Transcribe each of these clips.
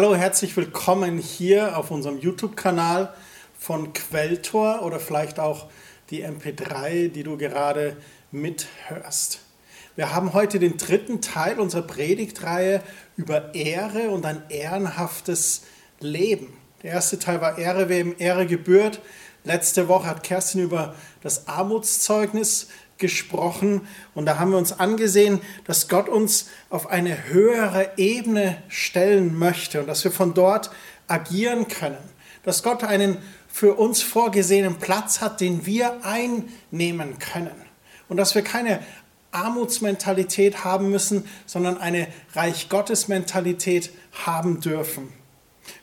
Hallo, herzlich willkommen hier auf unserem YouTube-Kanal von Quelltor oder vielleicht auch die MP3, die du gerade mithörst. Wir haben heute den dritten Teil unserer Predigtreihe über Ehre und ein ehrenhaftes Leben. Der erste Teil war Ehre, wem Ehre gebührt. Letzte Woche hat Kerstin über das Armutszeugnis gesprochen und da haben wir uns angesehen, dass Gott uns auf eine höhere Ebene stellen möchte und dass wir von dort agieren können. Dass Gott einen für uns vorgesehenen Platz hat, den wir einnehmen können. Und dass wir keine Armutsmentalität haben müssen, sondern eine Reich Gottes Mentalität haben dürfen.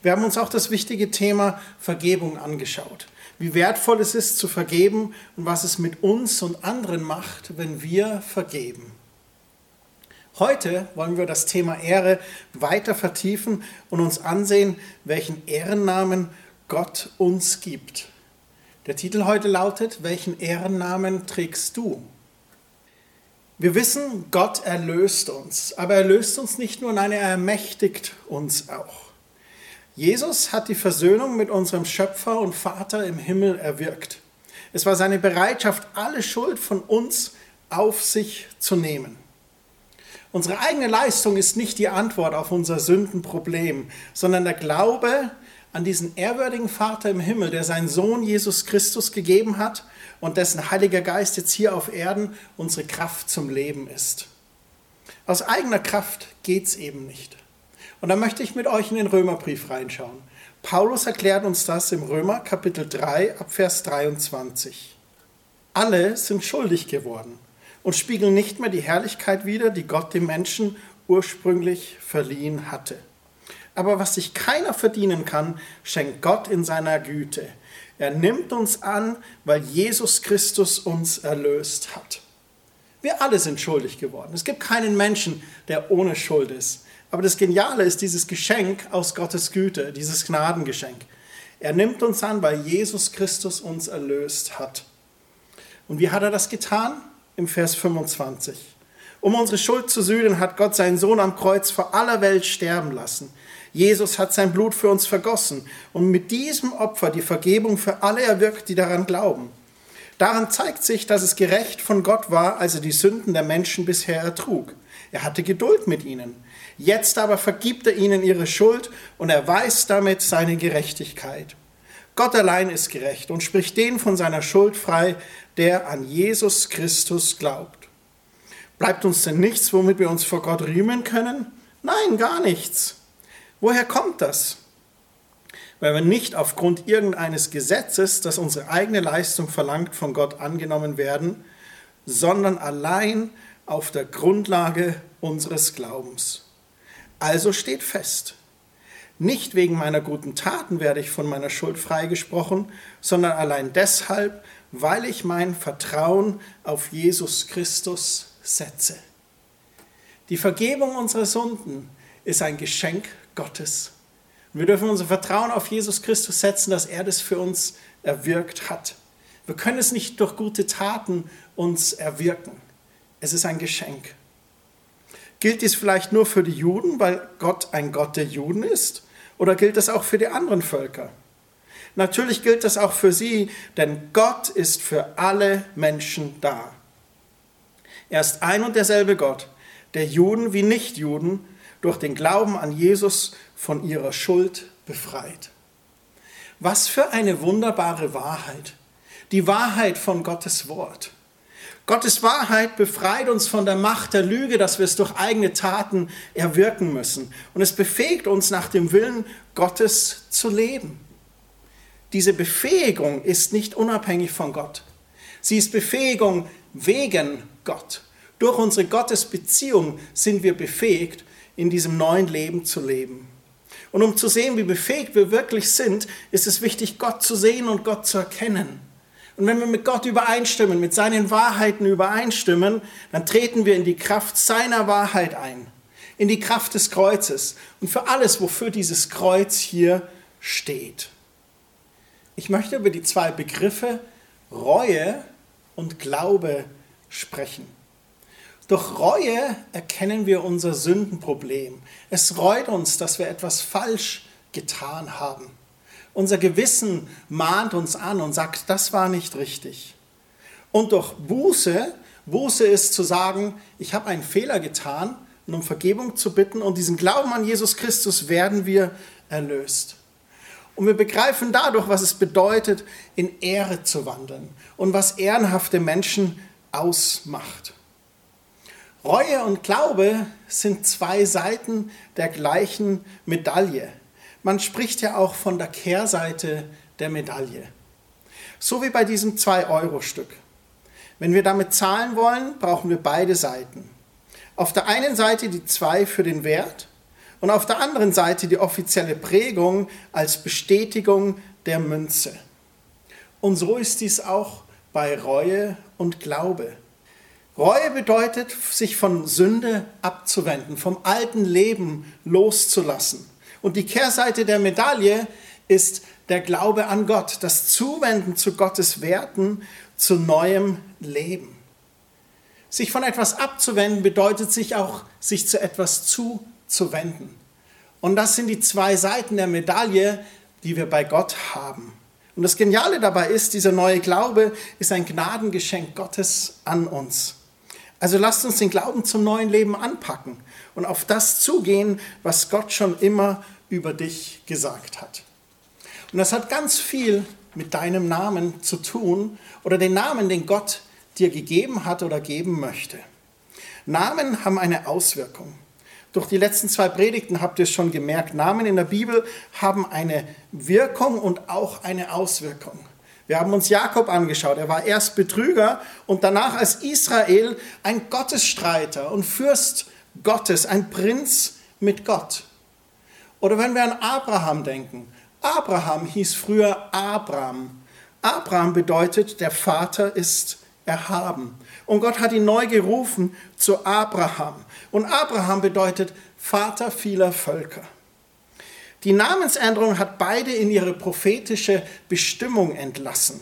Wir haben uns auch das wichtige Thema Vergebung angeschaut wie wertvoll es ist zu vergeben und was es mit uns und anderen macht, wenn wir vergeben. Heute wollen wir das Thema Ehre weiter vertiefen und uns ansehen, welchen Ehrennamen Gott uns gibt. Der Titel heute lautet, welchen Ehrennamen trägst du? Wir wissen, Gott erlöst uns, aber er löst uns nicht nur, nein, er ermächtigt uns auch. Jesus hat die Versöhnung mit unserem Schöpfer und Vater im Himmel erwirkt. Es war seine Bereitschaft, alle Schuld von uns auf sich zu nehmen. Unsere eigene Leistung ist nicht die Antwort auf unser Sündenproblem, sondern der Glaube an diesen ehrwürdigen Vater im Himmel, der seinen Sohn Jesus Christus gegeben hat und dessen Heiliger Geist jetzt hier auf Erden unsere Kraft zum Leben ist. Aus eigener Kraft geht es eben nicht. Und da möchte ich mit euch in den Römerbrief reinschauen. Paulus erklärt uns das im Römer Kapitel 3 ab Vers 23. Alle sind schuldig geworden und spiegeln nicht mehr die Herrlichkeit wider, die Gott dem Menschen ursprünglich verliehen hatte. Aber was sich keiner verdienen kann, schenkt Gott in seiner Güte. Er nimmt uns an, weil Jesus Christus uns erlöst hat. Wir alle sind schuldig geworden. Es gibt keinen Menschen, der ohne Schuld ist. Aber das Geniale ist dieses Geschenk aus Gottes Güte, dieses Gnadengeschenk. Er nimmt uns an, weil Jesus Christus uns erlöst hat. Und wie hat er das getan? Im Vers 25. Um unsere Schuld zu sühnen, hat Gott seinen Sohn am Kreuz vor aller Welt sterben lassen. Jesus hat sein Blut für uns vergossen und mit diesem Opfer die Vergebung für alle erwirkt, die daran glauben. Daran zeigt sich, dass es gerecht von Gott war, als er die Sünden der Menschen bisher ertrug. Er hatte Geduld mit ihnen. Jetzt aber vergibt er ihnen ihre Schuld und erweist damit seine Gerechtigkeit. Gott allein ist gerecht und spricht den von seiner Schuld frei, der an Jesus Christus glaubt. Bleibt uns denn nichts, womit wir uns vor Gott rühmen können? Nein, gar nichts. Woher kommt das? Weil wir nicht aufgrund irgendeines Gesetzes, das unsere eigene Leistung verlangt, von Gott angenommen werden, sondern allein auf der Grundlage unseres Glaubens. Also steht fest, nicht wegen meiner guten Taten werde ich von meiner Schuld freigesprochen, sondern allein deshalb, weil ich mein Vertrauen auf Jesus Christus setze. Die Vergebung unserer Sünden ist ein Geschenk Gottes. wir dürfen unser Vertrauen auf Jesus Christus setzen, dass er das für uns erwirkt hat. Wir können es nicht durch gute Taten uns erwirken. Es ist ein Geschenk. Gilt dies vielleicht nur für die Juden, weil Gott ein Gott der Juden ist? Oder gilt das auch für die anderen Völker? Natürlich gilt das auch für sie, denn Gott ist für alle Menschen da. Er ist ein und derselbe Gott, der Juden wie Nichtjuden durch den Glauben an Jesus von ihrer Schuld befreit. Was für eine wunderbare Wahrheit. Die Wahrheit von Gottes Wort. Gottes Wahrheit befreit uns von der Macht der Lüge, dass wir es durch eigene Taten erwirken müssen. Und es befähigt uns, nach dem Willen Gottes zu leben. Diese Befähigung ist nicht unabhängig von Gott. Sie ist Befähigung wegen Gott. Durch unsere Gottesbeziehung sind wir befähigt, in diesem neuen Leben zu leben. Und um zu sehen, wie befähigt wir wirklich sind, ist es wichtig, Gott zu sehen und Gott zu erkennen. Und wenn wir mit Gott übereinstimmen, mit seinen Wahrheiten übereinstimmen, dann treten wir in die Kraft seiner Wahrheit ein, in die Kraft des Kreuzes und für alles, wofür dieses Kreuz hier steht. Ich möchte über die zwei Begriffe Reue und Glaube sprechen. Durch Reue erkennen wir unser Sündenproblem. Es reut uns, dass wir etwas falsch getan haben. Unser Gewissen mahnt uns an und sagt, das war nicht richtig. Und durch Buße, Buße ist zu sagen, ich habe einen Fehler getan und um Vergebung zu bitten und diesen Glauben an Jesus Christus werden wir erlöst. Und wir begreifen dadurch, was es bedeutet, in Ehre zu wandeln und was ehrenhafte Menschen ausmacht. Reue und Glaube sind zwei Seiten der gleichen Medaille. Man spricht ja auch von der Kehrseite der Medaille. So wie bei diesem 2-Euro-Stück. Wenn wir damit zahlen wollen, brauchen wir beide Seiten. Auf der einen Seite die 2 für den Wert und auf der anderen Seite die offizielle Prägung als Bestätigung der Münze. Und so ist dies auch bei Reue und Glaube. Reue bedeutet, sich von Sünde abzuwenden, vom alten Leben loszulassen. Und die Kehrseite der Medaille ist der Glaube an Gott, das Zuwenden zu Gottes Werten, zu neuem Leben. Sich von etwas abzuwenden bedeutet sich auch, sich zu etwas zuzuwenden. Und das sind die zwei Seiten der Medaille, die wir bei Gott haben. Und das Geniale dabei ist, dieser neue Glaube ist ein Gnadengeschenk Gottes an uns. Also lasst uns den Glauben zum neuen Leben anpacken und auf das zugehen, was Gott schon immer über dich gesagt hat. Und das hat ganz viel mit deinem Namen zu tun oder den Namen, den Gott dir gegeben hat oder geben möchte. Namen haben eine Auswirkung. Durch die letzten zwei Predigten habt ihr es schon gemerkt, Namen in der Bibel haben eine Wirkung und auch eine Auswirkung. Wir haben uns Jakob angeschaut. Er war erst Betrüger und danach als Israel ein Gottesstreiter und Fürst Gottes, ein Prinz mit Gott. Oder wenn wir an Abraham denken. Abraham hieß früher Abraham. Abraham bedeutet, der Vater ist erhaben. Und Gott hat ihn neu gerufen zu Abraham. Und Abraham bedeutet Vater vieler Völker. Die Namensänderung hat beide in ihre prophetische Bestimmung entlassen.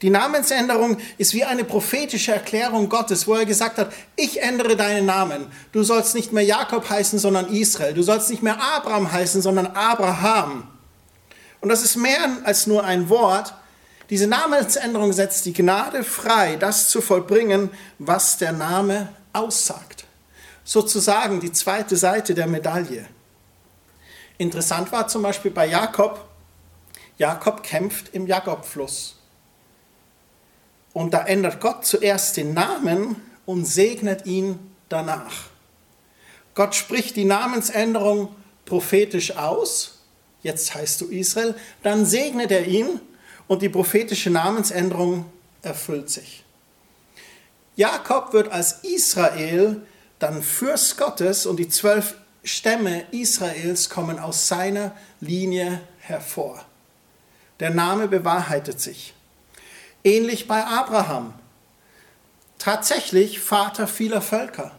Die Namensänderung ist wie eine prophetische Erklärung Gottes, wo er gesagt hat, ich ändere deinen Namen. Du sollst nicht mehr Jakob heißen, sondern Israel. Du sollst nicht mehr Abraham heißen, sondern Abraham. Und das ist mehr als nur ein Wort. Diese Namensänderung setzt die Gnade frei, das zu vollbringen, was der Name aussagt. Sozusagen die zweite Seite der Medaille. Interessant war zum Beispiel bei Jakob, Jakob kämpft im Jakobfluss. Und da ändert Gott zuerst den Namen und segnet ihn danach. Gott spricht die Namensänderung prophetisch aus. Jetzt heißt du Israel. Dann segnet er ihn und die prophetische Namensänderung erfüllt sich. Jakob wird als Israel dann Fürst Gottes und die zwölf Stämme Israels kommen aus seiner Linie hervor. Der Name bewahrheitet sich. Ähnlich bei Abraham. Tatsächlich Vater vieler Völker.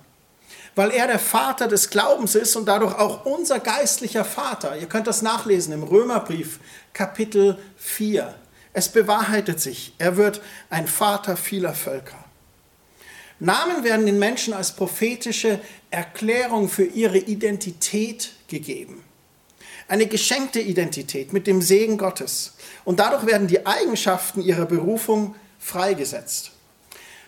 Weil er der Vater des Glaubens ist und dadurch auch unser geistlicher Vater. Ihr könnt das nachlesen im Römerbrief Kapitel 4. Es bewahrheitet sich. Er wird ein Vater vieler Völker. Namen werden den Menschen als prophetische Erklärung für ihre Identität gegeben. Eine geschenkte Identität mit dem Segen Gottes. Und dadurch werden die Eigenschaften ihrer Berufung freigesetzt.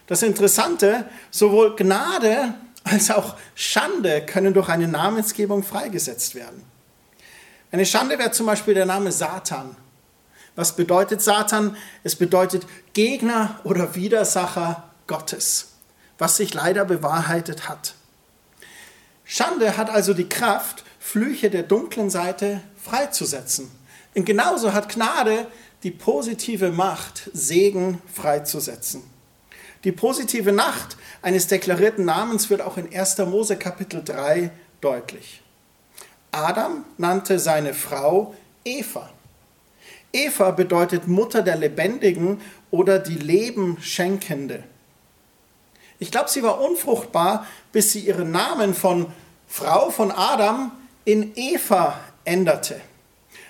Das Interessante, sowohl Gnade als auch Schande können durch eine Namensgebung freigesetzt werden. Eine Schande wäre zum Beispiel der Name Satan. Was bedeutet Satan? Es bedeutet Gegner oder Widersacher Gottes was sich leider bewahrheitet hat. Schande hat also die Kraft, Flüche der dunklen Seite freizusetzen. Und genauso hat Gnade die positive Macht, Segen freizusetzen. Die positive Macht eines deklarierten Namens wird auch in 1. Mose Kapitel 3 deutlich. Adam nannte seine Frau Eva. Eva bedeutet Mutter der Lebendigen oder die Leben schenkende. Ich glaube, sie war unfruchtbar, bis sie ihren Namen von Frau von Adam in Eva änderte.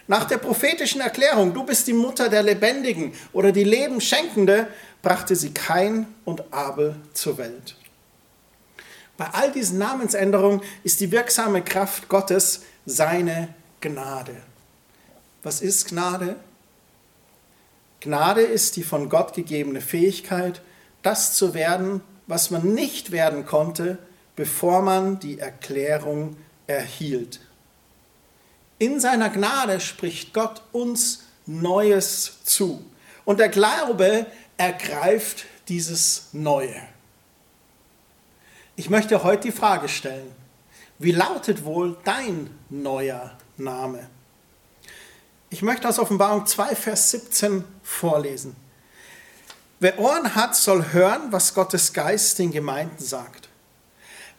Nach der prophetischen Erklärung, du bist die Mutter der Lebendigen oder die Lebenschenkende, brachte sie Kain und Abel zur Welt. Bei all diesen Namensänderungen ist die wirksame Kraft Gottes seine Gnade. Was ist Gnade? Gnade ist die von Gott gegebene Fähigkeit, das zu werden, was man nicht werden konnte, bevor man die Erklärung erhielt. In seiner Gnade spricht Gott uns Neues zu. Und der Glaube ergreift dieses Neue. Ich möchte heute die Frage stellen, wie lautet wohl dein neuer Name? Ich möchte aus Offenbarung 2, Vers 17 vorlesen. Wer Ohren hat, soll hören, was Gottes Geist den Gemeinden sagt.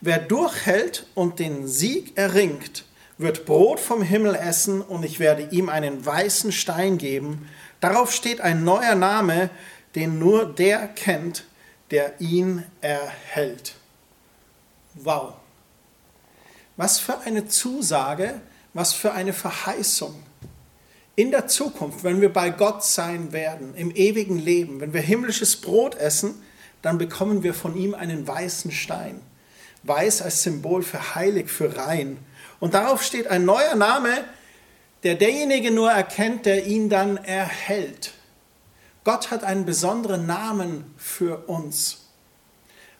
Wer durchhält und den Sieg erringt, wird Brot vom Himmel essen und ich werde ihm einen weißen Stein geben. Darauf steht ein neuer Name, den nur der kennt, der ihn erhält. Wow. Was für eine Zusage, was für eine Verheißung. In der Zukunft, wenn wir bei Gott sein werden, im ewigen Leben, wenn wir himmlisches Brot essen, dann bekommen wir von ihm einen weißen Stein. Weiß als Symbol für heilig, für rein. Und darauf steht ein neuer Name, der derjenige nur erkennt, der ihn dann erhält. Gott hat einen besonderen Namen für uns.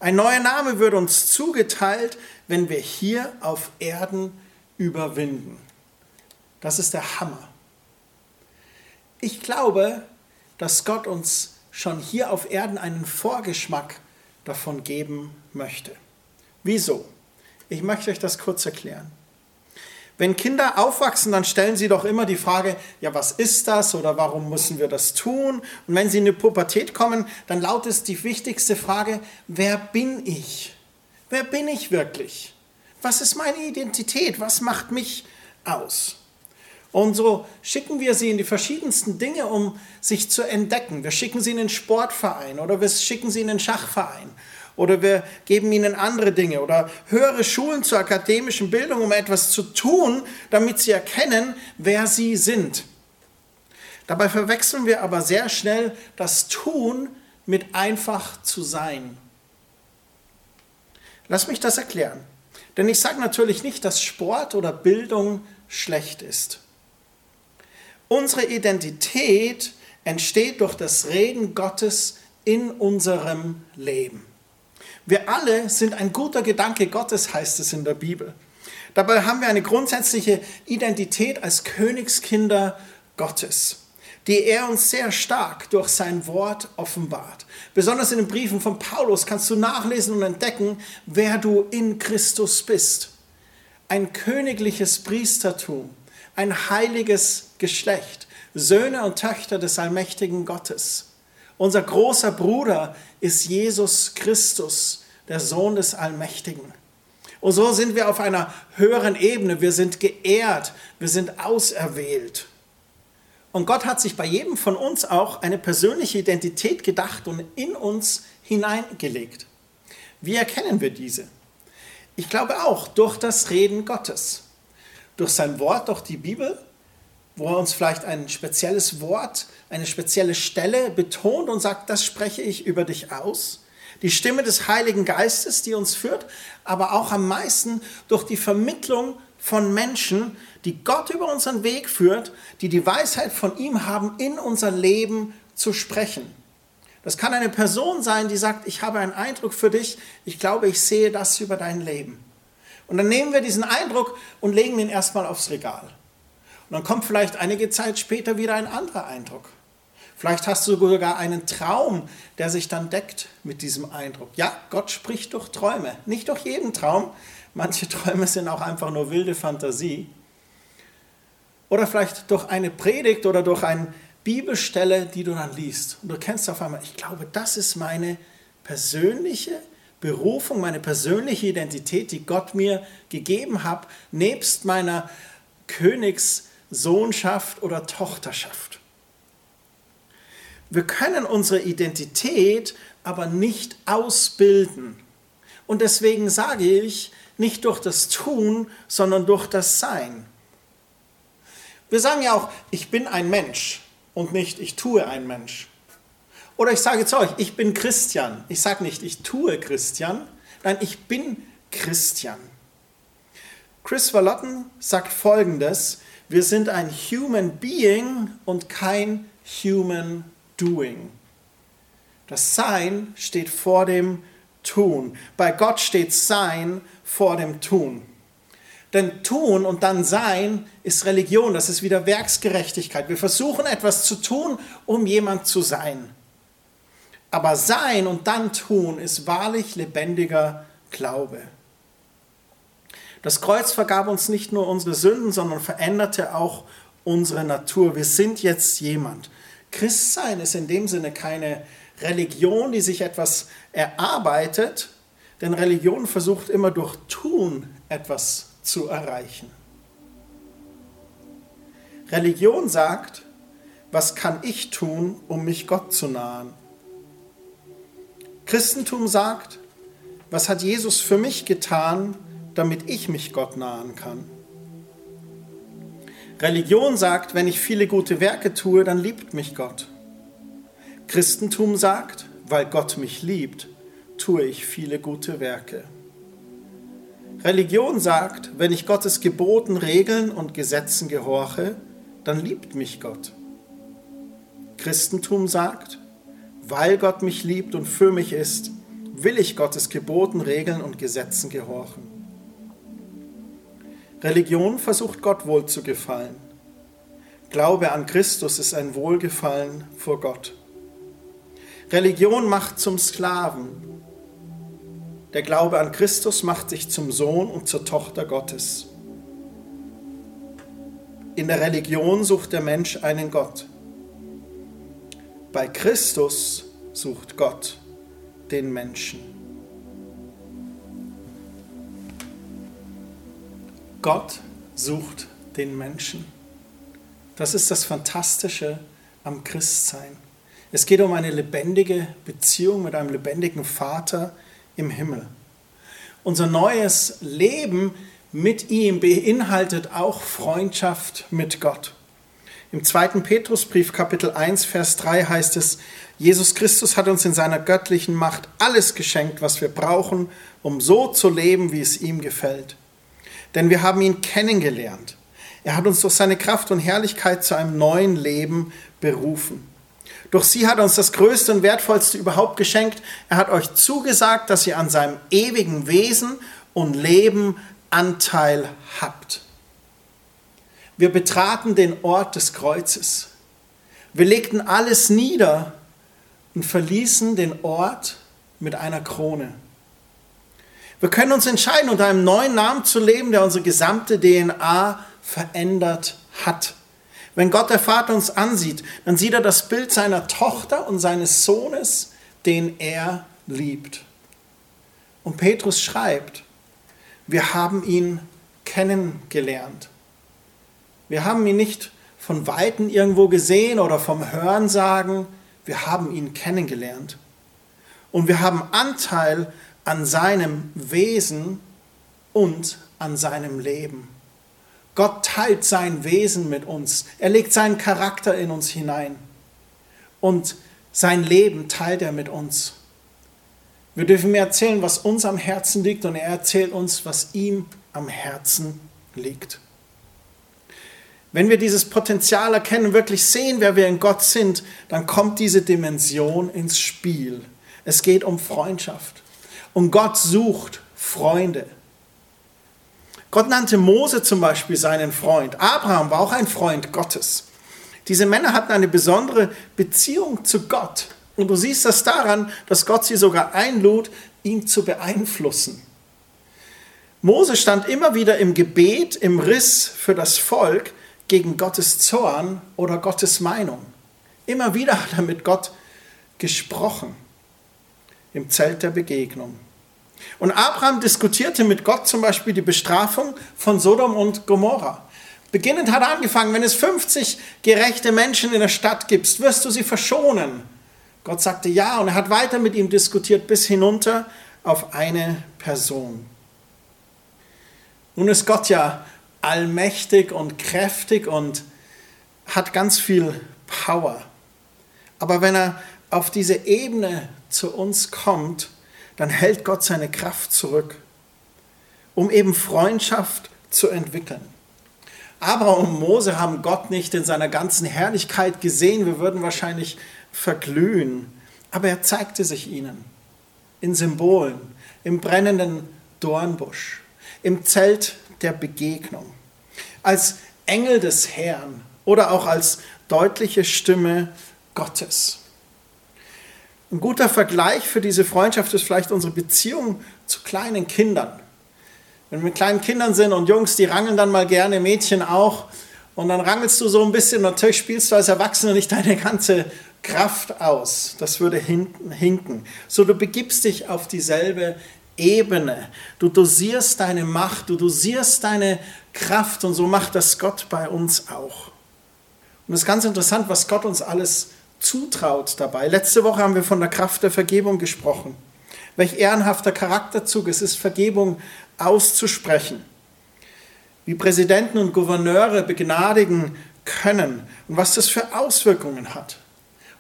Ein neuer Name wird uns zugeteilt, wenn wir hier auf Erden überwinden. Das ist der Hammer. Ich glaube, dass Gott uns schon hier auf Erden einen Vorgeschmack davon geben möchte. Wieso? Ich möchte euch das kurz erklären. Wenn Kinder aufwachsen, dann stellen sie doch immer die Frage, ja, was ist das oder warum müssen wir das tun? Und wenn sie in die Pubertät kommen, dann lautet die wichtigste Frage, wer bin ich? Wer bin ich wirklich? Was ist meine Identität? Was macht mich aus? Und so schicken wir sie in die verschiedensten Dinge, um sich zu entdecken. Wir schicken sie in den Sportverein oder wir schicken sie in den Schachverein oder wir geben ihnen andere Dinge oder höhere Schulen zur akademischen Bildung, um etwas zu tun, damit sie erkennen, wer sie sind. Dabei verwechseln wir aber sehr schnell das Tun mit einfach zu sein. Lass mich das erklären. Denn ich sage natürlich nicht, dass Sport oder Bildung schlecht ist. Unsere Identität entsteht durch das Reden Gottes in unserem Leben. Wir alle sind ein guter Gedanke Gottes, heißt es in der Bibel. Dabei haben wir eine grundsätzliche Identität als Königskinder Gottes, die er uns sehr stark durch sein Wort offenbart. Besonders in den Briefen von Paulus kannst du nachlesen und entdecken, wer du in Christus bist. Ein königliches Priestertum, ein heiliges Geschlecht, Söhne und Töchter des allmächtigen Gottes. Unser großer Bruder ist Jesus Christus, der Sohn des Allmächtigen. Und so sind wir auf einer höheren Ebene. Wir sind geehrt, wir sind auserwählt. Und Gott hat sich bei jedem von uns auch eine persönliche Identität gedacht und in uns hineingelegt. Wie erkennen wir diese? Ich glaube auch durch das Reden Gottes. Durch sein Wort, durch die Bibel, wo er uns vielleicht ein spezielles Wort, eine spezielle Stelle betont und sagt, das spreche ich über dich aus. Die Stimme des Heiligen Geistes, die uns führt, aber auch am meisten durch die Vermittlung von Menschen, die Gott über unseren Weg führt, die die Weisheit von ihm haben, in unser Leben zu sprechen. Das kann eine Person sein, die sagt, ich habe einen Eindruck für dich, ich glaube, ich sehe das über dein Leben. Und dann nehmen wir diesen Eindruck und legen ihn erstmal aufs Regal. Und dann kommt vielleicht einige Zeit später wieder ein anderer Eindruck. Vielleicht hast du sogar einen Traum, der sich dann deckt mit diesem Eindruck. Ja, Gott spricht durch Träume, nicht durch jeden Traum. Manche Träume sind auch einfach nur wilde Fantasie. Oder vielleicht durch eine Predigt oder durch eine Bibelstelle, die du dann liest. Und du kennst auf einmal, ich glaube, das ist meine persönliche Berufung, meine persönliche Identität, die Gott mir gegeben hat, nebst meiner Königs- Sohnschaft oder Tochterschaft. Wir können unsere Identität aber nicht ausbilden. Und deswegen sage ich, nicht durch das Tun, sondern durch das Sein. Wir sagen ja auch, ich bin ein Mensch und nicht, ich tue ein Mensch. Oder ich sage zu euch, ich bin Christian. Ich sage nicht, ich tue Christian. Nein, ich bin Christian. Chris Wallotten sagt folgendes, wir sind ein Human Being und kein Human Doing. Das Sein steht vor dem Tun. Bei Gott steht Sein vor dem Tun. Denn Tun und dann Sein ist Religion, das ist wieder Werksgerechtigkeit. Wir versuchen etwas zu tun, um jemand zu sein. Aber Sein und dann Tun ist wahrlich lebendiger Glaube. Das Kreuz vergab uns nicht nur unsere Sünden, sondern veränderte auch unsere Natur. Wir sind jetzt jemand. Christsein ist in dem Sinne keine Religion, die sich etwas erarbeitet, denn Religion versucht immer durch Tun etwas zu erreichen. Religion sagt, was kann ich tun, um mich Gott zu nahen? Christentum sagt, was hat Jesus für mich getan, damit ich mich Gott nahen kann. Religion sagt, wenn ich viele gute Werke tue, dann liebt mich Gott. Christentum sagt, weil Gott mich liebt, tue ich viele gute Werke. Religion sagt, wenn ich Gottes Geboten, Regeln und Gesetzen gehorche, dann liebt mich Gott. Christentum sagt, weil Gott mich liebt und für mich ist, will ich Gottes Geboten, Regeln und Gesetzen gehorchen. Religion versucht Gott wohl zu gefallen. Glaube an Christus ist ein Wohlgefallen vor Gott. Religion macht zum Sklaven. Der Glaube an Christus macht sich zum Sohn und zur Tochter Gottes. In der Religion sucht der Mensch einen Gott. Bei Christus sucht Gott den Menschen. Gott sucht den Menschen. Das ist das Fantastische am Christsein. Es geht um eine lebendige Beziehung mit einem lebendigen Vater im Himmel. Unser neues Leben mit ihm beinhaltet auch Freundschaft mit Gott. Im zweiten Petrusbrief Kapitel 1 Vers 3 heißt es, Jesus Christus hat uns in seiner göttlichen Macht alles geschenkt, was wir brauchen, um so zu leben, wie es ihm gefällt denn wir haben ihn kennengelernt. Er hat uns durch seine Kraft und Herrlichkeit zu einem neuen Leben berufen. Durch sie hat uns das Größte und Wertvollste überhaupt geschenkt. Er hat euch zugesagt, dass ihr an seinem ewigen Wesen und Leben Anteil habt. Wir betraten den Ort des Kreuzes. Wir legten alles nieder und verließen den Ort mit einer Krone. Wir können uns entscheiden, unter einem neuen Namen zu leben, der unsere gesamte DNA verändert hat. Wenn Gott der Vater uns ansieht, dann sieht er das Bild seiner Tochter und seines Sohnes, den er liebt. Und Petrus schreibt, wir haben ihn kennengelernt. Wir haben ihn nicht von Weitem irgendwo gesehen oder vom Hören sagen, wir haben ihn kennengelernt. Und wir haben Anteil an seinem Wesen und an seinem Leben. Gott teilt sein Wesen mit uns. Er legt seinen Charakter in uns hinein. Und sein Leben teilt er mit uns. Wir dürfen mir erzählen, was uns am Herzen liegt und er erzählt uns, was ihm am Herzen liegt. Wenn wir dieses Potenzial erkennen, wirklich sehen, wer wir in Gott sind, dann kommt diese Dimension ins Spiel. Es geht um Freundschaft. Und Gott sucht Freunde. Gott nannte Mose zum Beispiel seinen Freund. Abraham war auch ein Freund Gottes. Diese Männer hatten eine besondere Beziehung zu Gott. Und du siehst das daran, dass Gott sie sogar einlud, ihn zu beeinflussen. Mose stand immer wieder im Gebet, im Riss für das Volk gegen Gottes Zorn oder Gottes Meinung. Immer wieder hat er mit Gott gesprochen im Zelt der Begegnung. Und Abraham diskutierte mit Gott zum Beispiel die Bestrafung von Sodom und Gomorra. Beginnend hat er angefangen, wenn es 50 gerechte Menschen in der Stadt gibt, wirst du sie verschonen. Gott sagte ja und er hat weiter mit ihm diskutiert bis hinunter auf eine Person. Nun ist Gott ja allmächtig und kräftig und hat ganz viel Power. Aber wenn er auf diese Ebene zu uns kommt, dann hält Gott seine Kraft zurück. um eben Freundschaft zu entwickeln. Abraham und Mose haben Gott nicht in seiner ganzen Herrlichkeit gesehen. Wir würden wahrscheinlich verglühen. Aber er zeigte sich ihnen in Symbolen, im brennenden Dornbusch, im Zelt der Begegnung, als Engel des Herrn oder auch als deutliche Stimme Gottes. Ein guter Vergleich für diese Freundschaft ist vielleicht unsere Beziehung zu kleinen Kindern. Wenn wir mit kleinen Kindern sind und Jungs, die rangeln dann mal gerne, Mädchen auch, und dann rangelst du so ein bisschen, natürlich spielst du als Erwachsener nicht deine ganze Kraft aus. Das würde hinken. So, du begibst dich auf dieselbe Ebene. Du dosierst deine Macht, du dosierst deine Kraft und so macht das Gott bei uns auch. Und es ist ganz interessant, was Gott uns alles zutraut dabei. Letzte Woche haben wir von der Kraft der Vergebung gesprochen. Welch ehrenhafter Charakterzug es ist, Vergebung auszusprechen. Wie Präsidenten und Gouverneure begnadigen können und was das für Auswirkungen hat.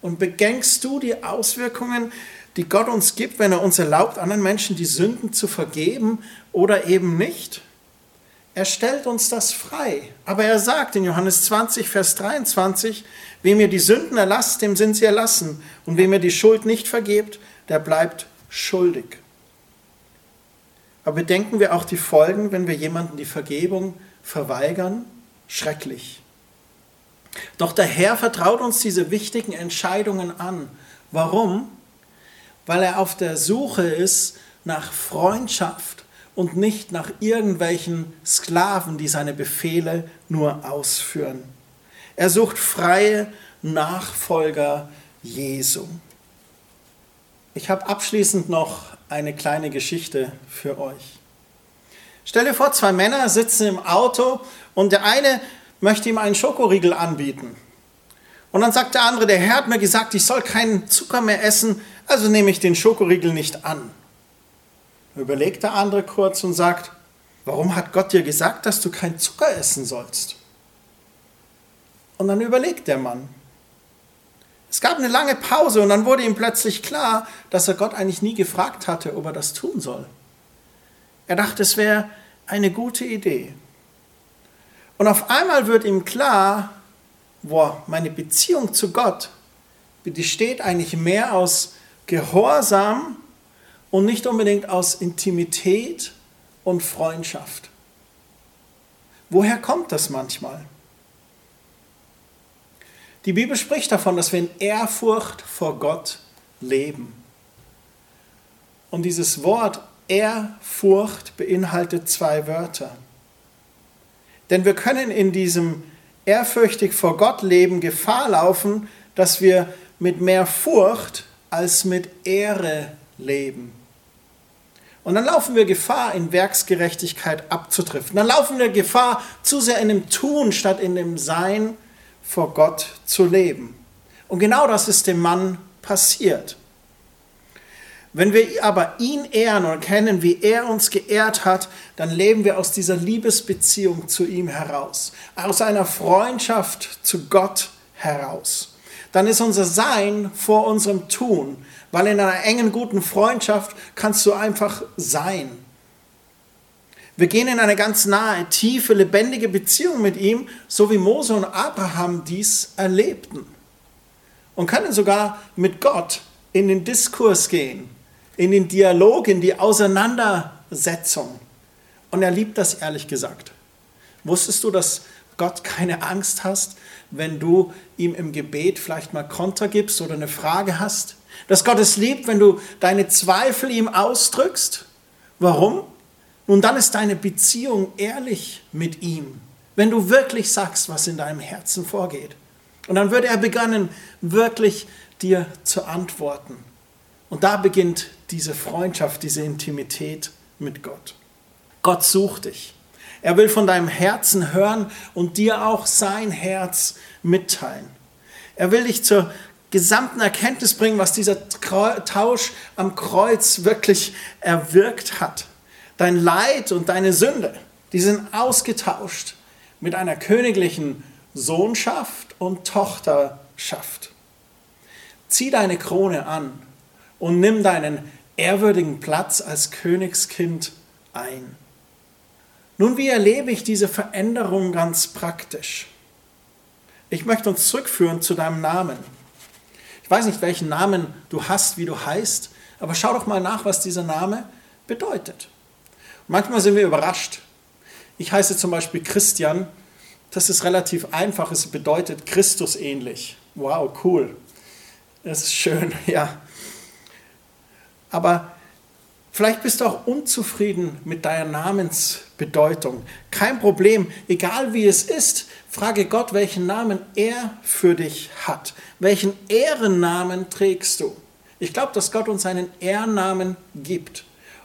Und begängst du die Auswirkungen, die Gott uns gibt, wenn er uns erlaubt, anderen Menschen die Sünden zu vergeben oder eben nicht? Er stellt uns das frei. Aber er sagt in Johannes 20, Vers 23, wem ihr die Sünden erlasst, dem sind sie erlassen. Und wem ihr die Schuld nicht vergebt, der bleibt schuldig. Aber bedenken wir auch die Folgen, wenn wir jemanden die Vergebung verweigern? Schrecklich. Doch der Herr vertraut uns diese wichtigen Entscheidungen an. Warum? Weil er auf der Suche ist nach Freundschaft und nicht nach irgendwelchen Sklaven, die seine Befehle nur ausführen. Er sucht freie Nachfolger Jesu. Ich habe abschließend noch eine kleine Geschichte für euch. Stell dir vor, zwei Männer sitzen im Auto und der eine möchte ihm einen Schokoriegel anbieten. Und dann sagt der andere, der Herr hat mir gesagt, ich soll keinen Zucker mehr essen, also nehme ich den Schokoriegel nicht an. Überlegt der andere kurz und sagt, warum hat Gott dir gesagt, dass du keinen Zucker essen sollst? Und dann überlegt der Mann, es gab eine lange Pause und dann wurde ihm plötzlich klar, dass er Gott eigentlich nie gefragt hatte, ob er das tun soll. Er dachte, es wäre eine gute Idee. Und auf einmal wird ihm klar, boah, meine Beziehung zu Gott besteht eigentlich mehr aus Gehorsam und nicht unbedingt aus Intimität und Freundschaft. Woher kommt das manchmal? Die Bibel spricht davon, dass wir in Ehrfurcht vor Gott leben. Und dieses Wort Ehrfurcht beinhaltet zwei Wörter. Denn wir können in diesem ehrfürchtig vor Gott leben Gefahr laufen, dass wir mit mehr Furcht als mit Ehre leben. Und dann laufen wir Gefahr, in Werksgerechtigkeit abzutrifft. Dann laufen wir Gefahr, zu sehr in dem Tun statt in dem Sein vor Gott zu leben. Und genau das ist dem Mann passiert. Wenn wir aber ihn ehren und erkennen, wie er uns geehrt hat, dann leben wir aus dieser Liebesbeziehung zu ihm heraus, aus einer Freundschaft zu Gott heraus. Dann ist unser Sein vor unserem Tun, weil in einer engen, guten Freundschaft kannst du einfach sein. Wir gehen in eine ganz nahe, tiefe, lebendige Beziehung mit ihm, so wie Mose und Abraham dies erlebten. Und können sogar mit Gott in den Diskurs gehen, in den Dialog, in die Auseinandersetzung. Und er liebt das ehrlich gesagt. Wusstest du, dass Gott keine Angst hast, wenn du ihm im Gebet vielleicht mal Konter gibst oder eine Frage hast? Dass Gott es liebt, wenn du deine Zweifel ihm ausdrückst? Warum? Nun, dann ist deine Beziehung ehrlich mit ihm, wenn du wirklich sagst, was in deinem Herzen vorgeht. Und dann wird er beginnen, wirklich dir zu antworten. Und da beginnt diese Freundschaft, diese Intimität mit Gott. Gott sucht dich. Er will von deinem Herzen hören und dir auch sein Herz mitteilen. Er will dich zur gesamten Erkenntnis bringen, was dieser Tausch am Kreuz wirklich erwirkt hat. Dein Leid und deine Sünde, die sind ausgetauscht mit einer königlichen Sohnschaft und Tochterschaft. Zieh deine Krone an und nimm deinen ehrwürdigen Platz als Königskind ein. Nun, wie erlebe ich diese Veränderung ganz praktisch? Ich möchte uns zurückführen zu deinem Namen. Ich weiß nicht, welchen Namen du hast, wie du heißt, aber schau doch mal nach, was dieser Name bedeutet. manchmal sind wir überrascht. Ich heiße zum Beispiel Christian. Das ist relativ einfach. Es bedeutet Christus ähnlich. Wow, cool. Das ist schön, ja. Aber vielleicht bist du auch unzufrieden mit deiner Namensbedeutung. Kein Problem, egal wie es ist, frage Gott, welchen Namen er für dich hat. Welchen Ehrennamen trägst du? Ich glaube, dass Gott uns einen Ehrennamen gibt.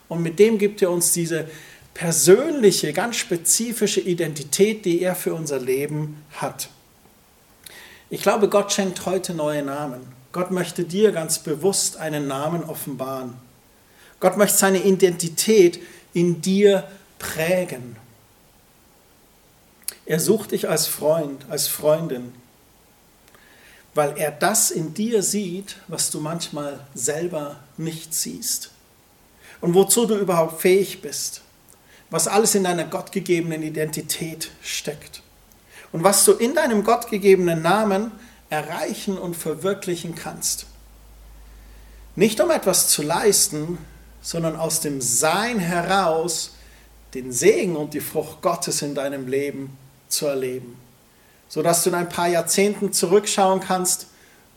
Und mit dem gibt er uns diese persönliche, ganz spezifische Identität, die er für unser Leben hat. Ich glaube, Gott schenkt heute neue Namen. Gott möchte dir ganz bewusst einen Namen offenbaren. Gott möchte seine Identität in dir prägen. Er sucht dich als Freund, als Freundin, weil er das in dir sieht, was du manchmal selber nicht siehst und wozu du überhaupt fähig bist, was alles in deiner gottgegebenen Identität steckt und was du in deinem gottgegebenen Namen erreichen und verwirklichen kannst. Nicht um etwas zu leisten, sondern aus dem Sein heraus den Segen und die Frucht Gottes in deinem Leben zu erleben, sodass du in ein paar Jahrzehnten zurückschauen kannst,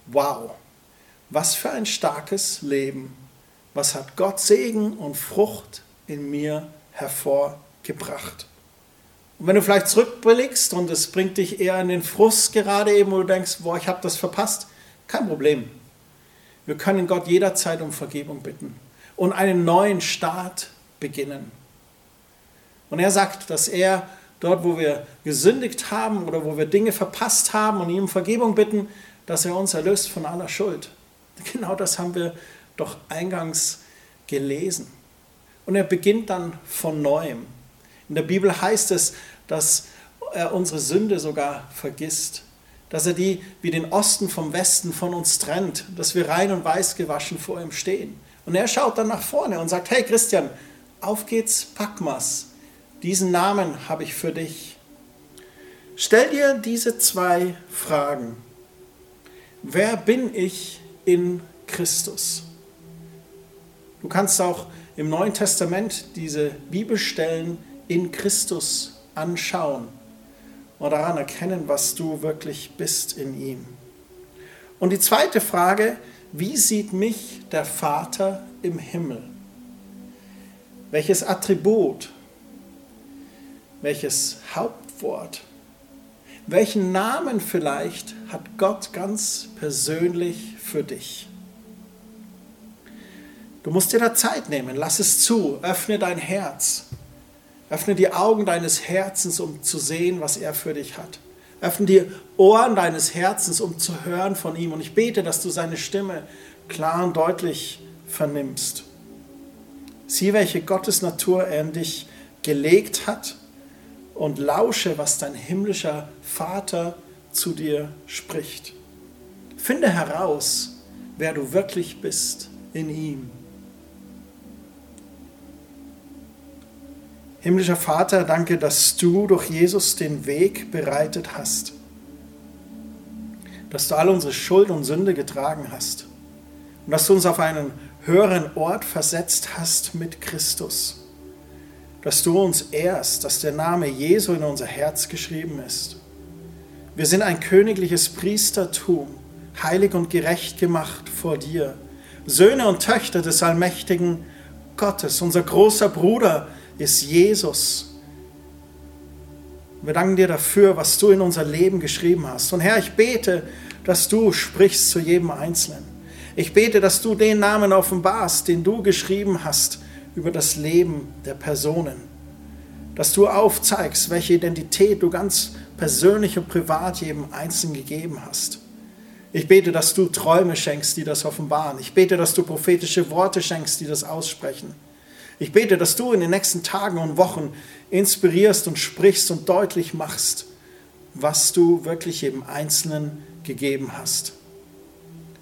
wow, was für ein starkes Leben, was hat Gott Segen und Frucht in mir hervorgebracht. Und wenn du vielleicht zurückblickst und es bringt dich eher in den Frust gerade eben, wo du denkst, boah, ich habe das verpasst, kein Problem. Wir können Gott jederzeit um Vergebung bitten und einen neuen Start beginnen. Und er sagt, dass er dort, wo wir gesündigt haben oder wo wir Dinge verpasst haben und ihm Vergebung bitten, dass er uns erlöst von aller Schuld. Genau das haben wir doch eingangs gelesen. Und er beginnt dann von neuem. In der Bibel heißt es, dass er unsere Sünde sogar vergisst, dass er die wie den Osten vom Westen von uns trennt, dass wir rein und weiß gewaschen vor ihm stehen. Und er schaut dann nach vorne und sagt, hey Christian, auf geht's, Packmas, diesen Namen habe ich für dich. Stell dir diese zwei Fragen. Wer bin ich in Christus? Du kannst auch im Neuen Testament diese Bibelstellen in Christus anschauen und daran erkennen, was du wirklich bist in ihm. Und die zweite Frage, wie sieht mich der Vater im Himmel? Welches Attribut, welches Hauptwort, welchen Namen vielleicht hat Gott ganz persönlich für dich? Du musst dir da Zeit nehmen, lass es zu, öffne dein Herz Öffne die Augen deines Herzens, um zu sehen, was er für dich hat. Öffne die Ohren deines Herzens, um zu hören von ihm. Und ich bete, dass du seine Stimme klar und deutlich vernimmst. Sieh, welche Gottesnatur er in dich gelegt hat und lausche, was dein himmlischer Vater zu dir spricht. Finde heraus, wer du wirklich bist in ihm. Himmlischer Vater, danke, dass du durch Jesus den Weg bereitet hast. Dass du all unsere Schuld und Sünde getragen hast. Und dass du uns auf einen höheren Ort versetzt hast mit Christus. Dass du uns ehrst, dass der Name Jesu in unser Herz geschrieben ist. Wir sind ein königliches Priestertum, heilig und gerecht gemacht vor dir. Söhne und Töchter des allmächtigen Gottes, unser großer Bruder, ist Jesus. Wir danken dir dafür, was du in unser Leben geschrieben hast. Und Herr, ich bete, dass du sprichst zu jedem Einzelnen. Ich bete, dass du den Namen offenbarst, den du geschrieben hast über das Leben der Personen. Dass du aufzeigst, welche Identität du ganz persönlich und privat jedem Einzelnen gegeben hast. Ich bete, dass du Träume schenkst, die das offenbaren. Ich bete, dass du prophetische Worte schenkst, die das aussprechen. Ich bete, dass du in den nächsten Tagen und Wochen inspirierst und sprichst und deutlich machst, was du wirklich jedem Einzelnen gegeben hast.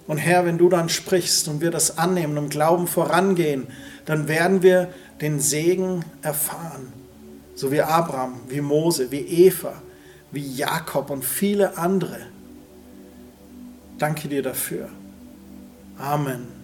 Und Herr, wenn du dann sprichst und wir das annehmen und Glauben vorangehen, dann werden wir den Segen erfahren. so wie Abraham, wie Mose, wie Eva, wie Jakob und viele andere. Danke dir dafür. Amen.